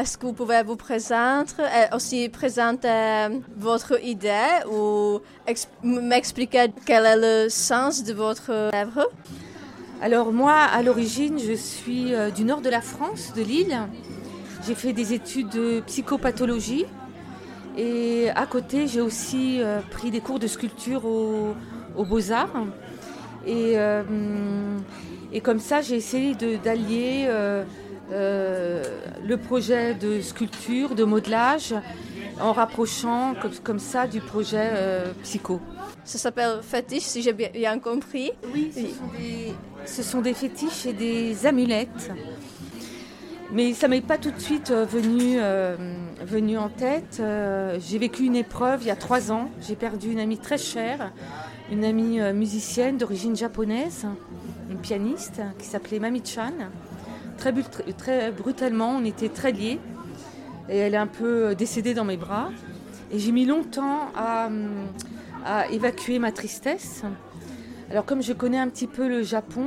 Est-ce que vous pouvez vous présenter, euh, aussi présenter votre idée ou m'expliquer quel est le sens de votre œuvre? Alors moi, à l'origine, je suis euh, du nord de la France, de Lille. J'ai fait des études de psychopathologie et à côté, j'ai aussi euh, pris des cours de sculpture aux au Beaux-Arts. Et, et, comme ça, j'ai essayé d'allier euh, le projet de sculpture, de modelage, en rapprochant comme, ça du projet euh, psycho. Ça s'appelle fétiche, si j'ai bien compris. Oui, ce sont, des, fétiches et des amulettes. Mais ça m'est pas tout de suite euh, venu, venu en tête. j'ai vécu une épreuve il y a trois ans. J'ai perdu une amie très chère, une amie musicienne d'origine japonaise, une pianiste qui s'appelait Mami Chan très, brutalement, on était très liés. Et elle est un peu décédée dans mes bras. Et j'ai mis longtemps à, évacuer ma tristesse. Alors comme je connais un petit peu le Japon,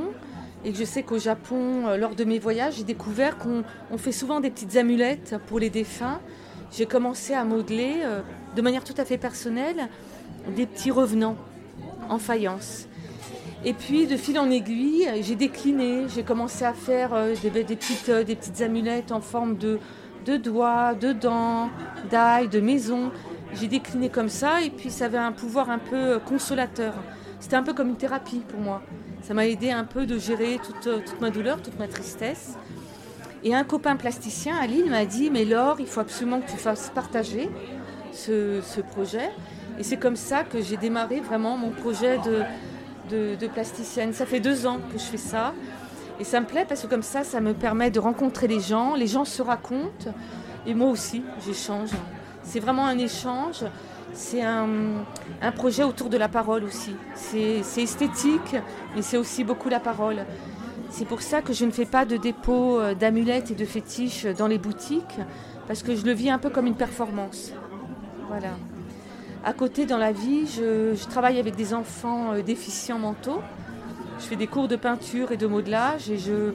et que je sais qu'au Japon, euh, lors de mes voyages, j'ai découvert qu'on fait souvent des petites amulettes pour les défunts. J'ai commencé à modeler euh, de manière tout à fait personnelle des petits revenants en faïence. Et puis, de fil en aiguille, j'ai décliné. J'ai commencé à faire euh, des, petites, euh, des petites amulettes en forme de, de doigts, de dents, d'ail, de maison. J'ai décliné comme ça et puis ça avait un pouvoir un peu euh, consolateur. C'était un peu comme une thérapie pour moi. Ça m'a aidé un peu de gérer toute, toute, ma douleur, toute ma tristesse. Et un copain plasticien à Lille m'a dit Mais Laure, il faut absolument que tu fasses partager ce, ce projet. Et c'est comme ça que j'ai démarré vraiment mon projet de, de, plasticienne. Ça fait deux ans que je fais ça. Et ça me plaît parce que comme ça, ça me permet de rencontrer les gens. Les gens se racontent. Et moi aussi, j'échange. C'est vraiment un échange. C'est un, projet autour de la parole aussi. C'est esthétique, mais c'est aussi beaucoup la parole. C'est pour ça que je ne fais pas de dépôt euh, d'amulettes et de fétiches dans les boutiques, parce que je le vis un peu comme une performance. Voilà. À côté, dans la vie, je, travaille avec des enfants euh, déficients mentaux. Je fais des cours de peinture et de modelage et je,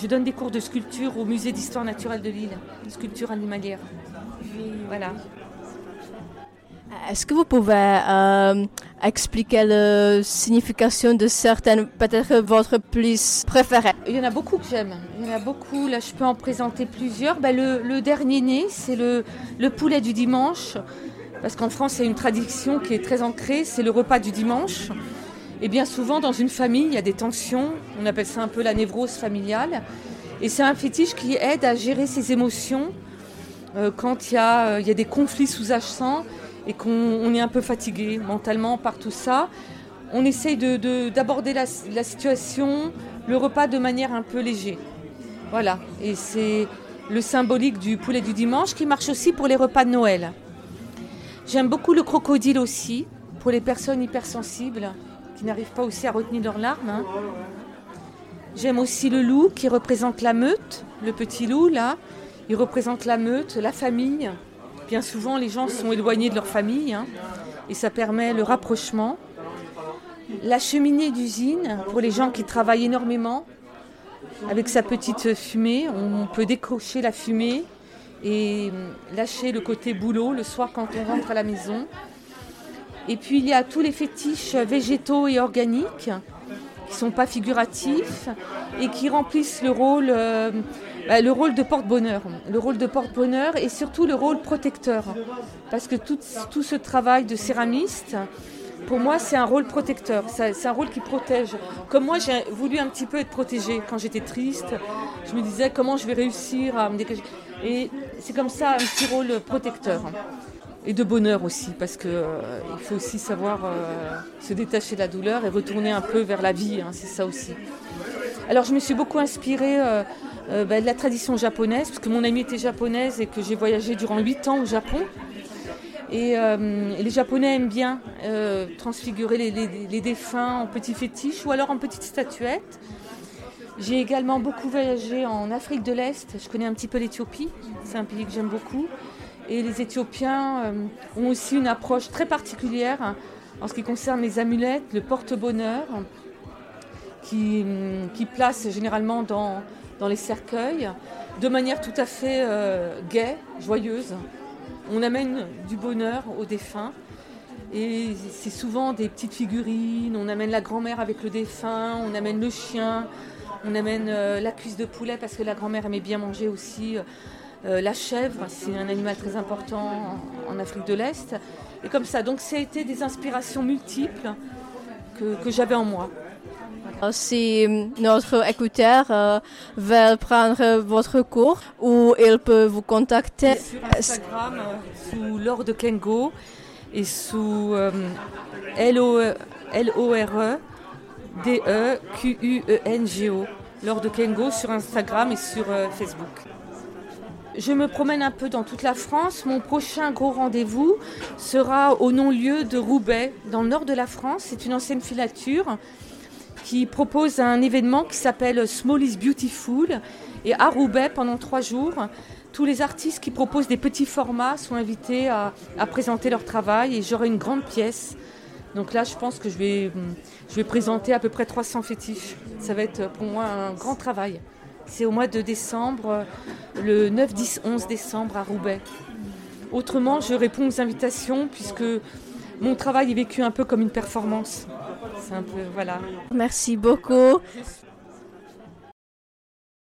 je donne des cours de sculpture au musée d'histoire naturelle de Lille, sculpture animalière. Voilà. Est-ce que vous pouvez euh, expliquer la signification de certaines, peut-être votre plus préférée? Il y en a beaucoup que j'aime. Il y en a beaucoup. Là, je peux en présenter plusieurs. Ben, le, dernier né, c'est le, le poulet du dimanche. Parce qu'en France, il y a une tradition qui est très ancrée, c'est le repas du dimanche. Et bien souvent, dans une famille, il y a des tensions, on appelle ça un peu la névrose familiale. Et c'est un fétiche qui aide à gérer ses émotions euh, quand il y, a, euh, il y, a, des conflits sous-jacents et qu'on est un peu fatigué mentalement par tout ça. On essaye d'aborder la, la situation, le repas de manière un peu léger. Voilà. Et c'est le symbolique du poulet du dimanche qui marche aussi pour les repas de Noël. J'aime beaucoup le crocodile aussi, pour les personnes hypersensibles qui n'arrivent pas aussi à retenir leurs larmes. Hein. J'aime aussi le loup qui représente la meute, le petit loup là. Il représente la meute, la famille. Bien souvent, les gens sont éloignés de leur famille hein, et ça permet le rapprochement. La cheminée d'usine, pour les gens qui travaillent énormément, avec sa petite fumée, on peut décrocher la fumée et lâcher le côté boulot le soir quand on rentre à la maison. Et puis il y a tous les fétiches végétaux et organiques qui ne sont pas figuratifs et qui remplissent le rôle, euh, bah, le rôle de porte-bonheur. Le rôle de porte-bonheur et surtout le rôle protecteur. Parce que tout, tout ce travail de céramiste, pour moi, c'est un rôle protecteur. C'est un rôle qui protège. Comme moi, j'ai voulu un petit peu être protégée. Quand j'étais triste, je me disais comment je vais réussir à me dégager? Et c'est comme ça un petit rôle protecteur. Et de bonheur aussi, parce qu'il euh, faut aussi savoir euh, se détacher de la douleur et retourner un peu vers la vie, hein, c'est ça aussi. Alors je me suis beaucoup inspirée euh, bah, de la tradition japonaise, parce que mon amie était japonaise et que j'ai voyagé durant 8 ans au Japon. Et, les Japonais aiment bien transfigurer les, défunts en petits fétiches ou alors en petites statuettes. J'ai également beaucoup voyagé en Afrique de l'Est. Je connais un petit peu l'Éthiopie. C'est un pays que j'aime beaucoup. Et les Éthiopiens euh, ont aussi une approche très particulière en ce qui concerne les amulettes, le porte-bonheur, qui, qui place généralement dans, dans les cercueils. de manière tout à fait euh, gaie, joyeuse. On amène du bonheur aux défunts. Et c'est souvent des petites figurines. On amène la grand-mère avec le défunt, on amène le chien, on amène euh, la cuisse de poulet parce que la grand-mère aimait bien manger aussi. Euh, la chèvre, c'est un animal très important en, Afrique de l'Est. Et comme ça, donc ça a été des inspirations multiples que j'avais en moi. Si notre écouteur euh, veut prendre votre cours, ou il peut vous contacter sur Instagram euh, sous Lord Kengo et sous euh, L-O-R-E D-E-Q-U-E-N-G-O. Lord Kengo sur Instagram et sur Facebook. Je me promène un peu dans toute la France. Mon prochain gros rendez-vous sera au non-lieu de Roubaix, dans le nord de la France. C'est une ancienne filature qui propose un événement qui s'appelle Small is Beautiful. Et à Roubaix, pendant trois jours, tous les artistes qui proposent des petits formats sont invités à, présenter leur travail et j'aurai une grande pièce. Donc là, je pense que je vais, présenter à peu près 300 fétiches. Ça va être pour moi un grand travail. C'est au mois de décembre, le 9, 10, 11 décembre à Roubaix. Autrement, je réponds aux invitations puisque mon travail est vécu un peu comme une performance. Merci beaucoup.